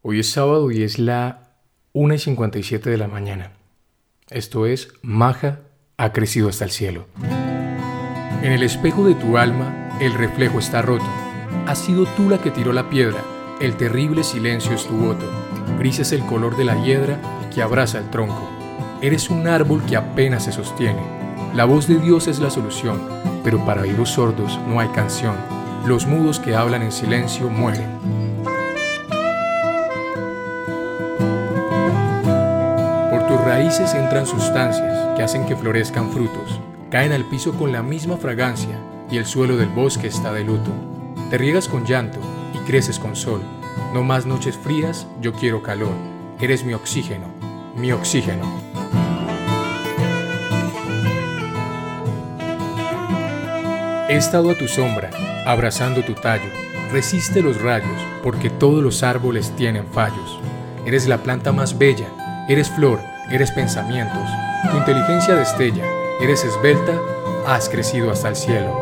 Hoy es sábado y es la 1 y 57 de la mañana. Esto es Maja ha crecido hasta el cielo. En el espejo de tu alma, el reflejo está roto. Has sido tú la que tiró la piedra, el terrible silencio es tu voto. Gris es el color de la hiedra que abraza el tronco. Eres un árbol que apenas se sostiene. La voz de Dios es la solución, pero para oídos sordos no hay canción. Los mudos que hablan en silencio mueren. Raíces entran sustancias que hacen que florezcan frutos, caen al piso con la misma fragancia y el suelo del bosque está de luto. Te riegas con llanto y creces con sol. No más noches frías, yo quiero calor. Eres mi oxígeno, mi oxígeno. He estado a tu sombra, abrazando tu tallo. Resiste los rayos, porque todos los árboles tienen fallos. Eres la planta más bella, eres flor, eres pensamientos, tu inteligencia destella, eres esbelta, has crecido hasta el cielo.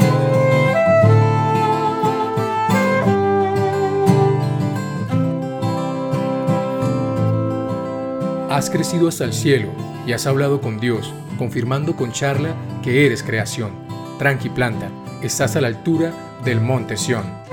Has crecido hasta el cielo y has hablado con Dios, confirmando con charla que eres creación. Tranqui planta, estás a la altura del monte Sión.